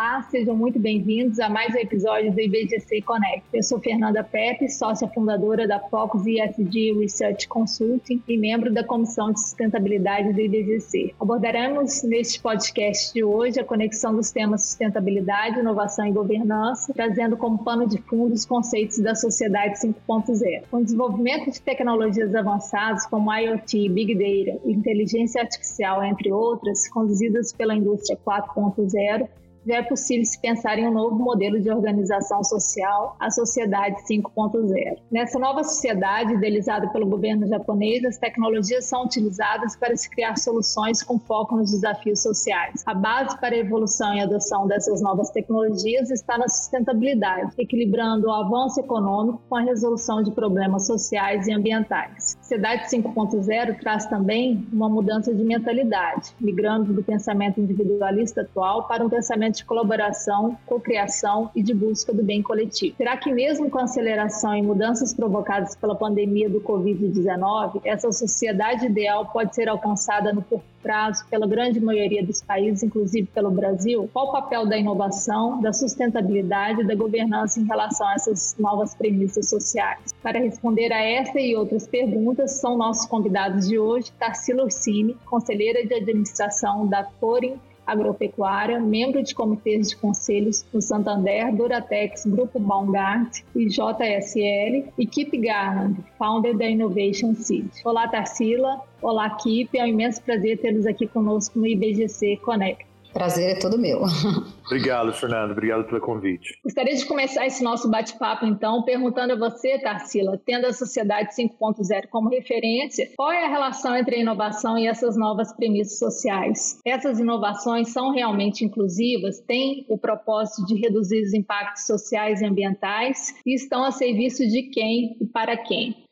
Olá, sejam muito bem-vindos a mais um episódio do IBGC Connect. Eu sou Fernanda Pepe, sócia fundadora da Focus ESG Research Consulting e membro da Comissão de Sustentabilidade do IBGC. Abordaremos neste podcast de hoje a conexão dos temas sustentabilidade, inovação e governança, trazendo como pano de fundo os conceitos da sociedade 5.0. Com o desenvolvimento de tecnologias avançadas como IoT, Big Data, inteligência artificial, entre outras, conduzidas pela indústria 4.0, já é possível se pensar em um novo modelo de organização social, a Sociedade 5.0. Nessa nova sociedade, idealizada pelo governo japonês, as tecnologias são utilizadas para se criar soluções com foco nos desafios sociais. A base para a evolução e adoção dessas novas tecnologias está na sustentabilidade, equilibrando o avanço econômico com a resolução de problemas sociais e ambientais. Sociedade 5.0 traz também uma mudança de mentalidade, migrando do pensamento individualista atual para um pensamento de colaboração, cocriação e de busca do bem coletivo. Será que mesmo com a aceleração e mudanças provocadas pela pandemia do Covid-19, essa sociedade ideal pode ser alcançada no curto prazo pela grande maioria dos países, inclusive pelo Brasil? Qual o papel da inovação, da sustentabilidade e da governança em relação a essas novas premissas sociais? Para responder a essa e outras perguntas, são nossos convidados de hoje, Tarsila Ursini, conselheira de administração da Forim agropecuária, membro de comitês de conselhos do Santander, Duratex, Grupo Baumgart e JSL, e Kip Garland, founder da Innovation Seed. Olá, Tarsila. Olá, Kip. É um imenso prazer tê-los aqui conosco no IBGC Connect. Prazer é todo meu. Obrigado, Fernando. Obrigado pelo convite. Gostaria de começar esse nosso bate-papo, então, perguntando a você, Tarsila, tendo a Sociedade 5.0 como referência, qual é a relação entre a inovação e essas novas premissas sociais? Essas inovações são realmente inclusivas, têm o propósito de reduzir os impactos sociais e ambientais e estão a serviço de quem e para quem?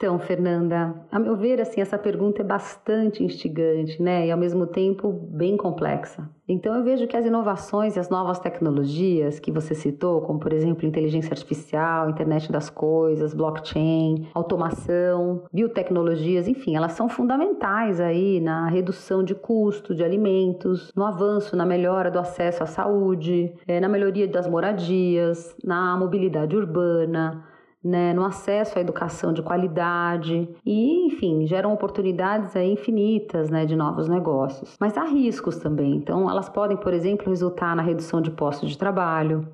Então, Fernanda, a meu ver, assim, essa pergunta é bastante instigante, né? E ao mesmo tempo bem complexa. Então, eu vejo que as inovações e as novas tecnologias que você citou, como por exemplo inteligência artificial, internet das coisas, blockchain, automação, biotecnologias, enfim, elas são fundamentais aí na redução de custo de alimentos, no avanço, na melhora do acesso à saúde, eh, na melhoria das moradias, na mobilidade urbana né, no acesso à educação de qualidade e, enfim, geram oportunidades aí infinitas né, de novos negócios. Mas há riscos também. Então, elas podem, por exemplo, resultar na redução de postos de trabalho,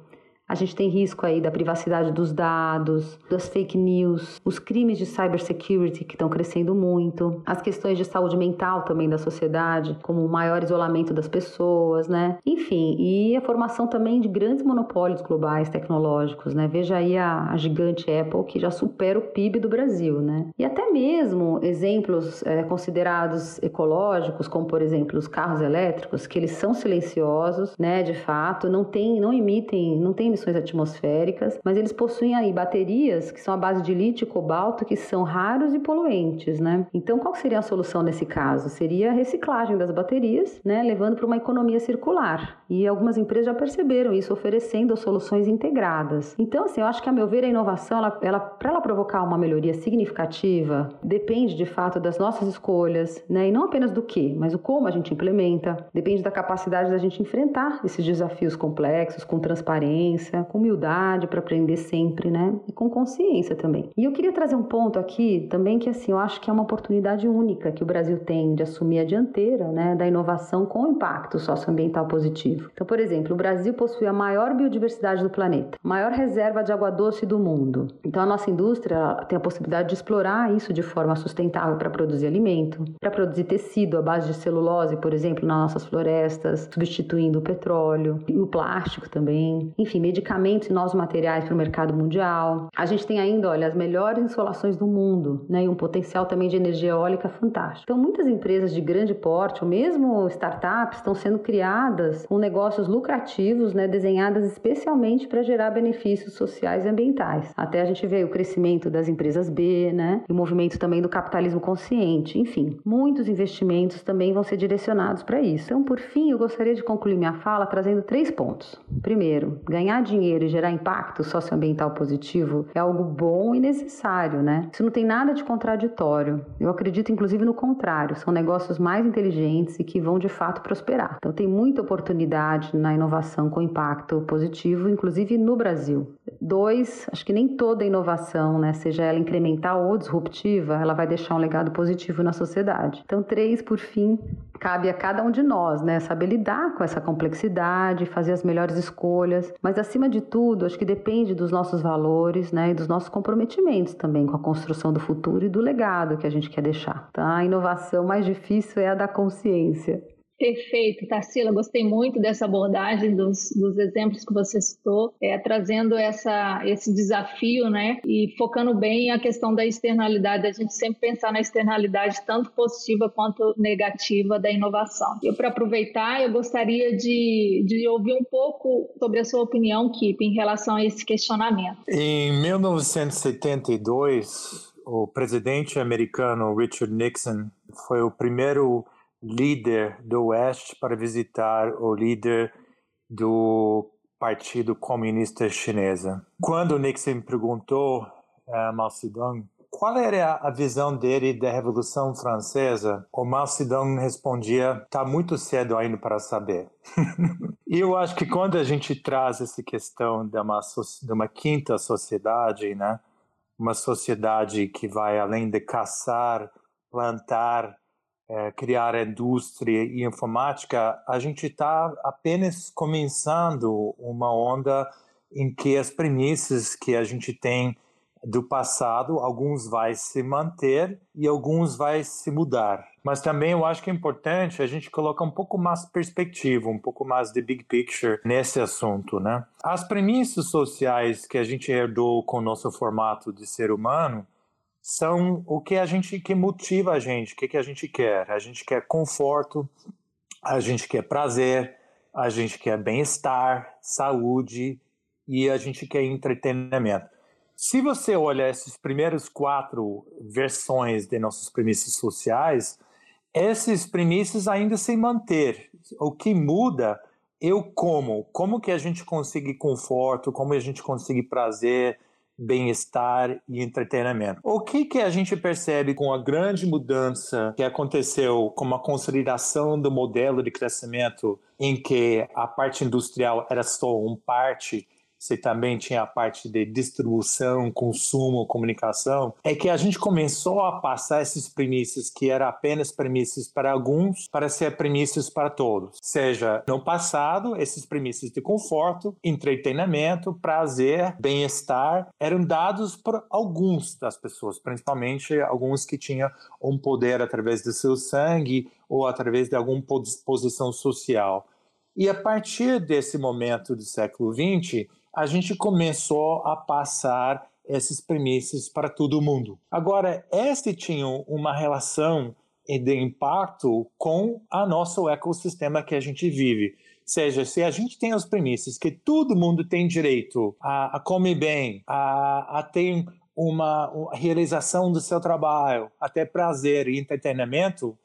a gente tem risco aí da privacidade dos dados, das fake news, os crimes de cybersecurity que estão crescendo muito, as questões de saúde mental também da sociedade, como o maior isolamento das pessoas, né? Enfim, e a formação também de grandes monopólios globais tecnológicos, né? Veja aí a, a gigante Apple que já supera o PIB do Brasil, né? E até mesmo exemplos é, considerados ecológicos, como por exemplo os carros elétricos, que eles são silenciosos, né? De fato, não tem, não emitem, não tem emissões atmosféricas, mas eles possuem aí baterias que são à base de lítio e cobalto que são raros e poluentes, né? Então, qual seria a solução nesse caso? Seria a reciclagem das baterias, né, levando para uma economia circular. E algumas empresas já perceberam isso, oferecendo soluções integradas. Então, assim, eu acho que a meu ver a inovação, ela, ela para ela provocar uma melhoria significativa, depende de fato das nossas escolhas, né? E não apenas do que, mas o como a gente implementa. Depende da capacidade da gente enfrentar esses desafios complexos com transparência com humildade para aprender sempre, né? E com consciência também. E eu queria trazer um ponto aqui também que assim, eu acho que é uma oportunidade única que o Brasil tem de assumir a dianteira, né, da inovação com impacto socioambiental positivo. Então, por exemplo, o Brasil possui a maior biodiversidade do planeta, maior reserva de água doce do mundo. Então, a nossa indústria tem a possibilidade de explorar isso de forma sustentável para produzir alimento, para produzir tecido à base de celulose, por exemplo, nas nossas florestas, substituindo o petróleo, o plástico também. Enfim, medicamentos e novos materiais para o mercado mundial. A gente tem ainda, olha, as melhores insolações do mundo, né, e um potencial também de energia eólica fantástico. Então, muitas empresas de grande porte, ou mesmo startups, estão sendo criadas com negócios lucrativos, né, desenhadas especialmente para gerar benefícios sociais e ambientais. Até a gente vê o crescimento das empresas B, né, e o movimento também do capitalismo consciente. Enfim, muitos investimentos também vão ser direcionados para isso. Então, por fim, eu gostaria de concluir minha fala trazendo três pontos. Primeiro, ganhar dinheiro e gerar impacto socioambiental positivo é algo bom e necessário, né? Isso não tem nada de contraditório. Eu acredito, inclusive, no contrário. São negócios mais inteligentes e que vão de fato prosperar. Então, tem muita oportunidade na inovação com impacto positivo, inclusive no Brasil. Dois, acho que nem toda inovação, né, seja ela incremental ou disruptiva, ela vai deixar um legado positivo na sociedade. Então, três, por fim, cabe a cada um de nós, né, saber lidar com essa complexidade, fazer as melhores escolhas, mas acima de tudo, acho que depende dos nossos valores, né, e dos nossos comprometimentos também com a construção do futuro e do legado que a gente quer deixar. Tá? A inovação mais difícil é a da consciência. Perfeito, Tarsila, gostei muito dessa abordagem dos, dos exemplos que você citou, é, trazendo essa, esse desafio, né, e focando bem a questão da externalidade, a gente sempre pensar na externalidade tanto positiva quanto negativa da inovação. Eu, para aproveitar, eu gostaria de, de ouvir um pouco sobre a sua opinião, Kip, em relação a esse questionamento. Em 1972, o presidente americano Richard Nixon foi o primeiro líder do Oeste para visitar o líder do Partido Comunista Chinesa. Quando Nixon perguntou a Mao Zedong qual era a visão dele da Revolução Francesa, o Mao Zedong respondia: "Está muito cedo ainda para saber". e eu acho que quando a gente traz essa questão de uma, de uma quinta sociedade, né, uma sociedade que vai além de caçar, plantar é, criar indústria e informática, a gente está apenas começando uma onda em que as premissas que a gente tem do passado, alguns vai se manter e alguns vai se mudar. Mas também eu acho que é importante a gente colocar um pouco mais perspectiva, um pouco mais de big picture nesse assunto, né? As premissas sociais que a gente herdou com o nosso formato de ser humano, são o que a gente que motiva a gente, o que, que a gente quer. A gente quer conforto, a gente quer prazer, a gente quer bem-estar, saúde e a gente quer entretenimento. Se você olha essas primeiras quatro versões de nossas premissas sociais, essas premissas ainda se manter. O que muda é o como. Como que a gente consegue conforto, como a gente consegue prazer, bem-estar e entretenimento. O que que a gente percebe com a grande mudança que aconteceu com a consolidação do modelo de crescimento em que a parte industrial era só uma parte você também tinha a parte de distribuição, consumo, comunicação, é que a gente começou a passar esses premissas que eram apenas premissas para alguns para ser premissas para todos. Seja, no passado, esses premissas de conforto, entretenimento, prazer, bem-estar eram dados por alguns das pessoas, principalmente alguns que tinham um poder através do seu sangue ou através de alguma posição social. E a partir desse momento do século XX, a gente começou a passar essas premissas para todo mundo. Agora, este tinha uma relação de impacto com a nosso ecossistema que a gente vive. Ou seja, se a gente tem as premissas que todo mundo tem direito a, a comer bem, a, a ter uma, uma realização do seu trabalho, até prazer e entretenimento,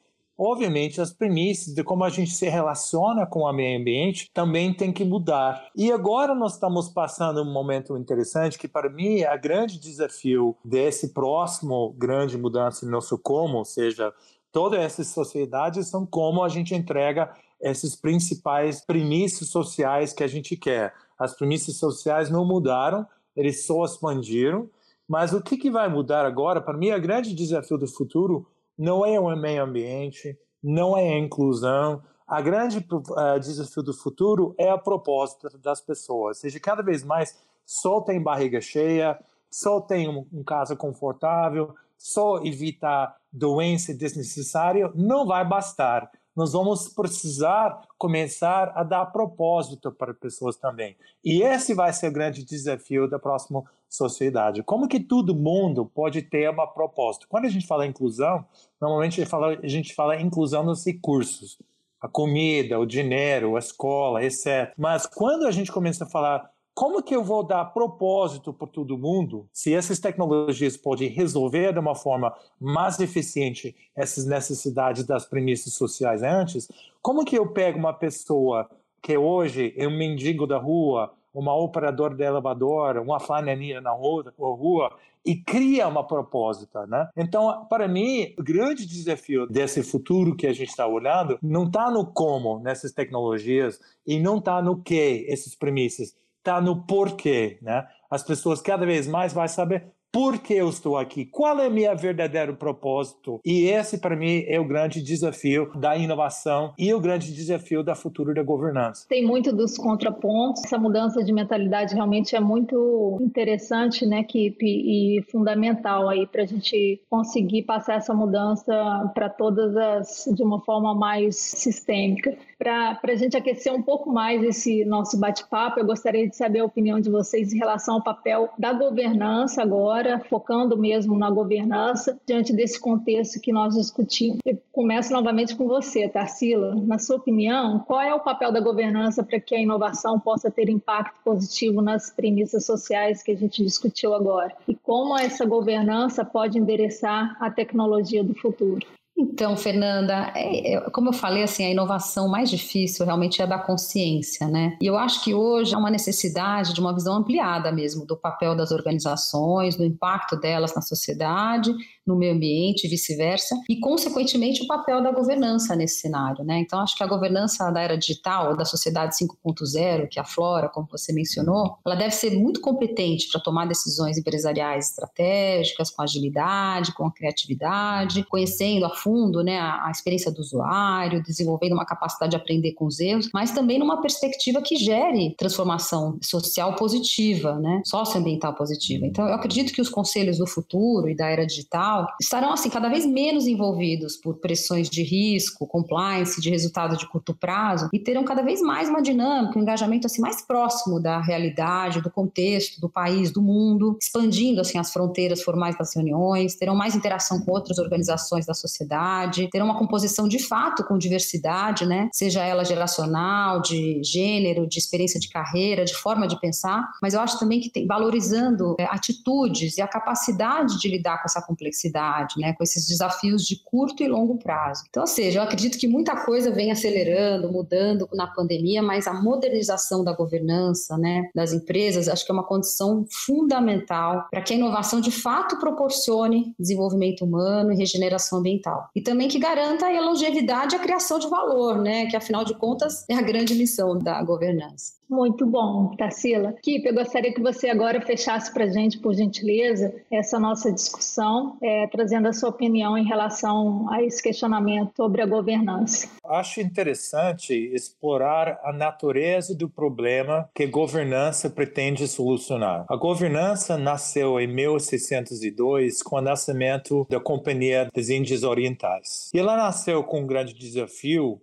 obviamente as premissas de como a gente se relaciona com o meio ambiente também tem que mudar. E agora nós estamos passando um momento interessante que para mim é o grande desafio desse próximo grande mudança no nosso como, ou seja, todas essas sociedades são como a gente entrega esses principais premissas sociais que a gente quer. As premissas sociais não mudaram, eles só expandiram, mas o que, que vai mudar agora? Para mim, o grande desafio do futuro não é o meio ambiente, não é a inclusão. A grande uh, desafio do futuro é a proposta das pessoas. Ou seja, cada vez mais só tem barriga cheia, só tem um, um casa confortável, só evitar doença desnecessária, não vai bastar nós vamos precisar começar a dar propósito para pessoas também. E esse vai ser o grande desafio da próxima sociedade. Como que todo mundo pode ter uma proposta? Quando a gente fala inclusão, normalmente a gente fala, inclusão nos recursos. A comida, o dinheiro, a escola, etc. Mas quando a gente começa a falar como que eu vou dar propósito para todo mundo se essas tecnologias podem resolver de uma forma mais eficiente essas necessidades das premissas sociais antes? Como que eu pego uma pessoa que hoje é um mendigo da rua uma operadora de elevador, uma flanelinha na rua, e cria uma propósito, né? Então, para mim, o grande desafio desse futuro que a gente está olhando não está no como nessas tecnologias e não está no que essas premissas, está no porquê, né? As pessoas cada vez mais vão saber por que eu estou aqui? Qual é o meu verdadeiro propósito? E esse, para mim, é o grande desafio da inovação e o grande desafio da futura da governança. Tem muito dos contrapontos. Essa mudança de mentalidade realmente é muito interessante, né, Kip, e fundamental aí para a gente conseguir passar essa mudança para todas as de uma forma mais sistêmica. Para a gente aquecer um pouco mais esse nosso bate-papo, eu gostaria de saber a opinião de vocês em relação ao papel da governança agora, focando mesmo na governança, diante desse contexto que nós discutimos. Eu começo novamente com você, Tarsila. Na sua opinião, qual é o papel da governança para que a inovação possa ter impacto positivo nas premissas sociais que a gente discutiu agora? E como essa governança pode endereçar a tecnologia do futuro? Então, Fernanda, é, é, como eu falei, assim, a inovação mais difícil realmente é da consciência, né? E eu acho que hoje há uma necessidade de uma visão ampliada mesmo do papel das organizações, do impacto delas na sociedade, no meio ambiente e vice-versa, e, consequentemente, o papel da governança nesse cenário. Né? Então, acho que a governança da era digital, da sociedade 5.0, que aflora, como você mencionou, ela deve ser muito competente para tomar decisões empresariais estratégicas, com agilidade, com criatividade, conhecendo a fundo né, a, a experiência do usuário, desenvolvendo uma capacidade de aprender com os erros, mas também numa perspectiva que gere transformação social positiva, né, socioambiental positiva. Então, eu acredito que os conselhos do futuro e da era digital estarão assim cada vez menos envolvidos por pressões de risco, compliance, de resultado de curto prazo e terão cada vez mais uma dinâmica, um engajamento assim mais próximo da realidade, do contexto, do país, do mundo, expandindo assim as fronteiras formais das reuniões, terão mais interação com outras organizações da sociedade, terão uma composição de fato com diversidade, né? Seja ela geracional, de gênero, de experiência de carreira, de forma de pensar, mas eu acho também que tem, valorizando é, atitudes e a capacidade de lidar com essa complexidade complexidade, né, com esses desafios de curto e longo prazo. Então, ou seja, eu acredito que muita coisa vem acelerando, mudando na pandemia, mas a modernização da governança, né, das empresas, acho que é uma condição fundamental para que a inovação de fato proporcione desenvolvimento humano e regeneração ambiental. E também que garanta a longevidade e a criação de valor, né, que afinal de contas é a grande missão da governança. Muito bom, Tarsila. Kip, eu gostaria que você agora fechasse para a gente, por gentileza, essa nossa discussão, é, trazendo a sua opinião em relação a esse questionamento sobre a governança. Acho interessante explorar a natureza do problema que governança pretende solucionar. A governança nasceu em 1602 com o nascimento da Companhia das Índias Orientais. E ela nasceu com um grande desafio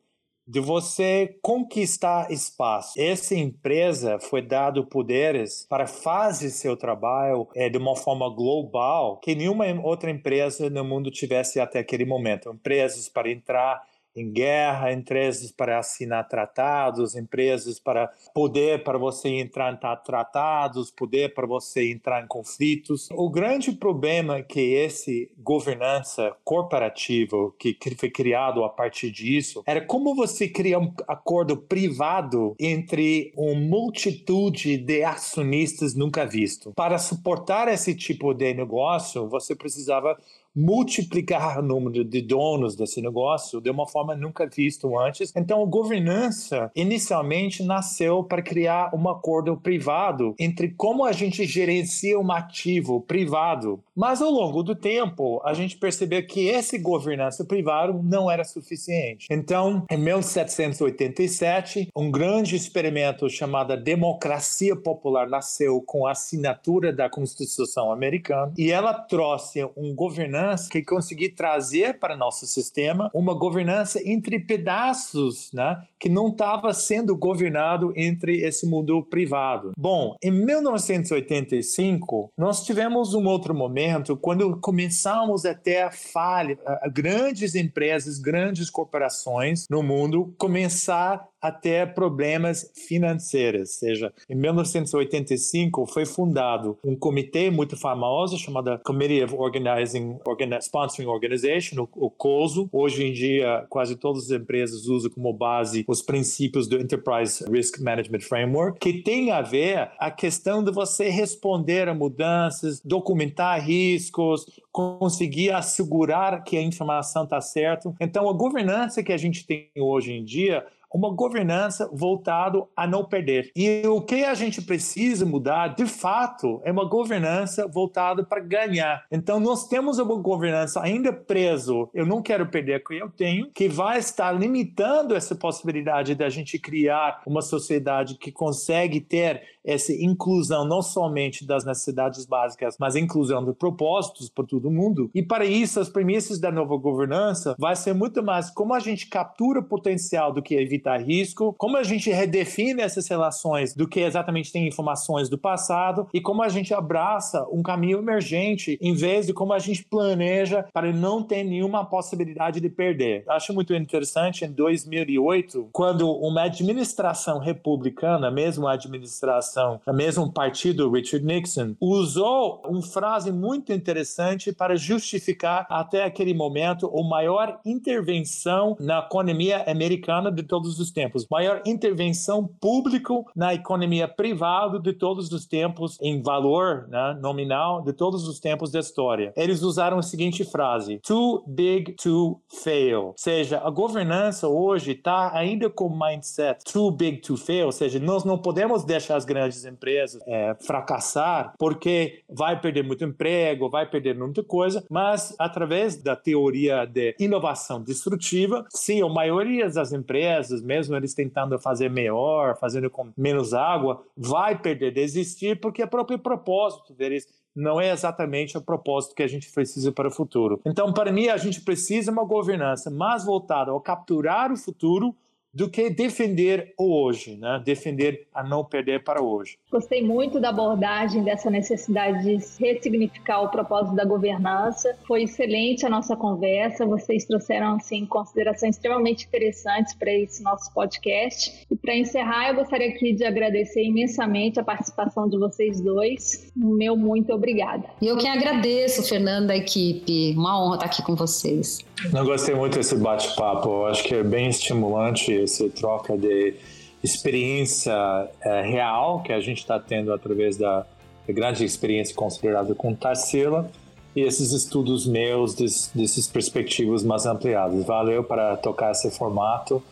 de você conquistar espaço. Essa empresa foi dado poderes para fazer seu trabalho é, de uma forma global que nenhuma outra empresa no mundo tivesse até aquele momento. Empresas para entrar em guerra, empresas para assinar tratados, empresas para poder para você entrar em tratados, poder para você entrar em conflitos. O grande problema é que esse governança corporativa que foi criado a partir disso era como você cria um acordo privado entre uma multitude de acionistas nunca visto. Para suportar esse tipo de negócio, você precisava multiplicar o número de donos desse negócio de uma forma nunca vista antes. Então, a governança inicialmente nasceu para criar um acordo privado entre como a gente gerencia um ativo privado. Mas ao longo do tempo, a gente percebeu que esse governança privado não era suficiente. Então, em 1787, um grande experimento chamado Democracia Popular nasceu com a assinatura da Constituição Americana e ela trouxe um governança governança que conseguir trazer para nosso sistema uma governança entre pedaços, né, que não estava sendo governado entre esse mundo privado. Bom, em 1985 nós tivemos um outro momento quando começamos a ter falha, grandes empresas, grandes corporações no mundo começar a ter problemas financeiros. Ou seja, em 1985 foi fundado um comitê muito famoso chamado Committee of Organizing Sponsoring Organization, o, o COSO. Hoje em dia, quase todas as empresas usam como base os princípios do Enterprise Risk Management Framework, que tem a ver a questão de você responder a mudanças, documentar riscos, conseguir assegurar que a informação está certa. Então, a governança que a gente tem hoje em dia uma governança voltado a não perder. E o que a gente precisa mudar, de fato, é uma governança voltada para ganhar. Então nós temos uma governança ainda preso, eu não quero perder o que eu tenho, que vai estar limitando essa possibilidade da gente criar uma sociedade que consegue ter essa inclusão não somente das necessidades básicas, mas inclusão de propósitos para todo mundo. E para isso, as premissas da nova governança vai ser muito mais como a gente captura o potencial do que evitar risco, como a gente redefine essas relações do que exatamente tem informações do passado e como a gente abraça um caminho emergente em vez de como a gente planeja para não ter nenhuma possibilidade de perder. Acho muito interessante em 2008, quando uma administração republicana, mesmo a administração administração, o mesmo partido, Richard Nixon, usou uma frase muito interessante para justificar até aquele momento a maior intervenção na economia americana de todos os tempos, maior intervenção público na economia privada de todos os tempos em valor né, nominal de todos os tempos da história. Eles usaram a seguinte frase: "Too big to fail", ou seja, a governança hoje está ainda com mindset "too big to fail", ou seja, nós não podemos deixar as grandes empresas é, fracassar, porque vai perder muito emprego, vai perder muita coisa, mas através da teoria de inovação destrutiva, sim, a maioria das empresas, mesmo eles tentando fazer melhor, fazendo com menos água, vai perder, desistir, porque é o próprio propósito deles não é exatamente o propósito que a gente precisa para o futuro. Então, para mim, a gente precisa uma governança mais voltada ao capturar o futuro do que defender o hoje, né? defender a não perder para hoje. Gostei muito da abordagem dessa necessidade de ressignificar o propósito da governança. Foi excelente a nossa conversa. Vocês trouxeram assim considerações extremamente interessantes para esse nosso podcast. E para encerrar, eu gostaria aqui de agradecer imensamente a participação de vocês dois. O meu muito obrigada. E eu que agradeço, Fernanda, a equipe. Uma honra estar aqui com vocês. Eu gostei muito desse bate-papo. Acho que é bem estimulante essa troca de experiência é, real que a gente está tendo através da, da, grande experiência considerada com Tarsila e esses estudos meus des, desses perspectivas mais ampliadas. Valeu para tocar esse formato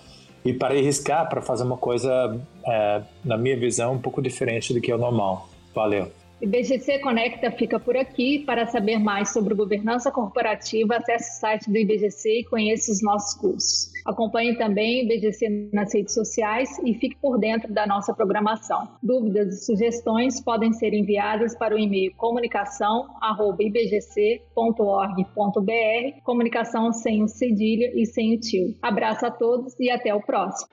e para arriscar para fazer uma coisa, é, na minha visão, um pouco diferente do que é o normal. Valeu. IBGC Conecta fica por aqui. Para saber mais sobre governança corporativa, acesse o site do IBGC e conheça os nossos cursos. Acompanhe também o IBGC nas redes sociais e fique por dentro da nossa programação. Dúvidas e sugestões podem ser enviadas para o e-mail comunicação@ibgc.org.br, comunicação sem o cedilha e sem o tio. Abraço a todos e até o próximo.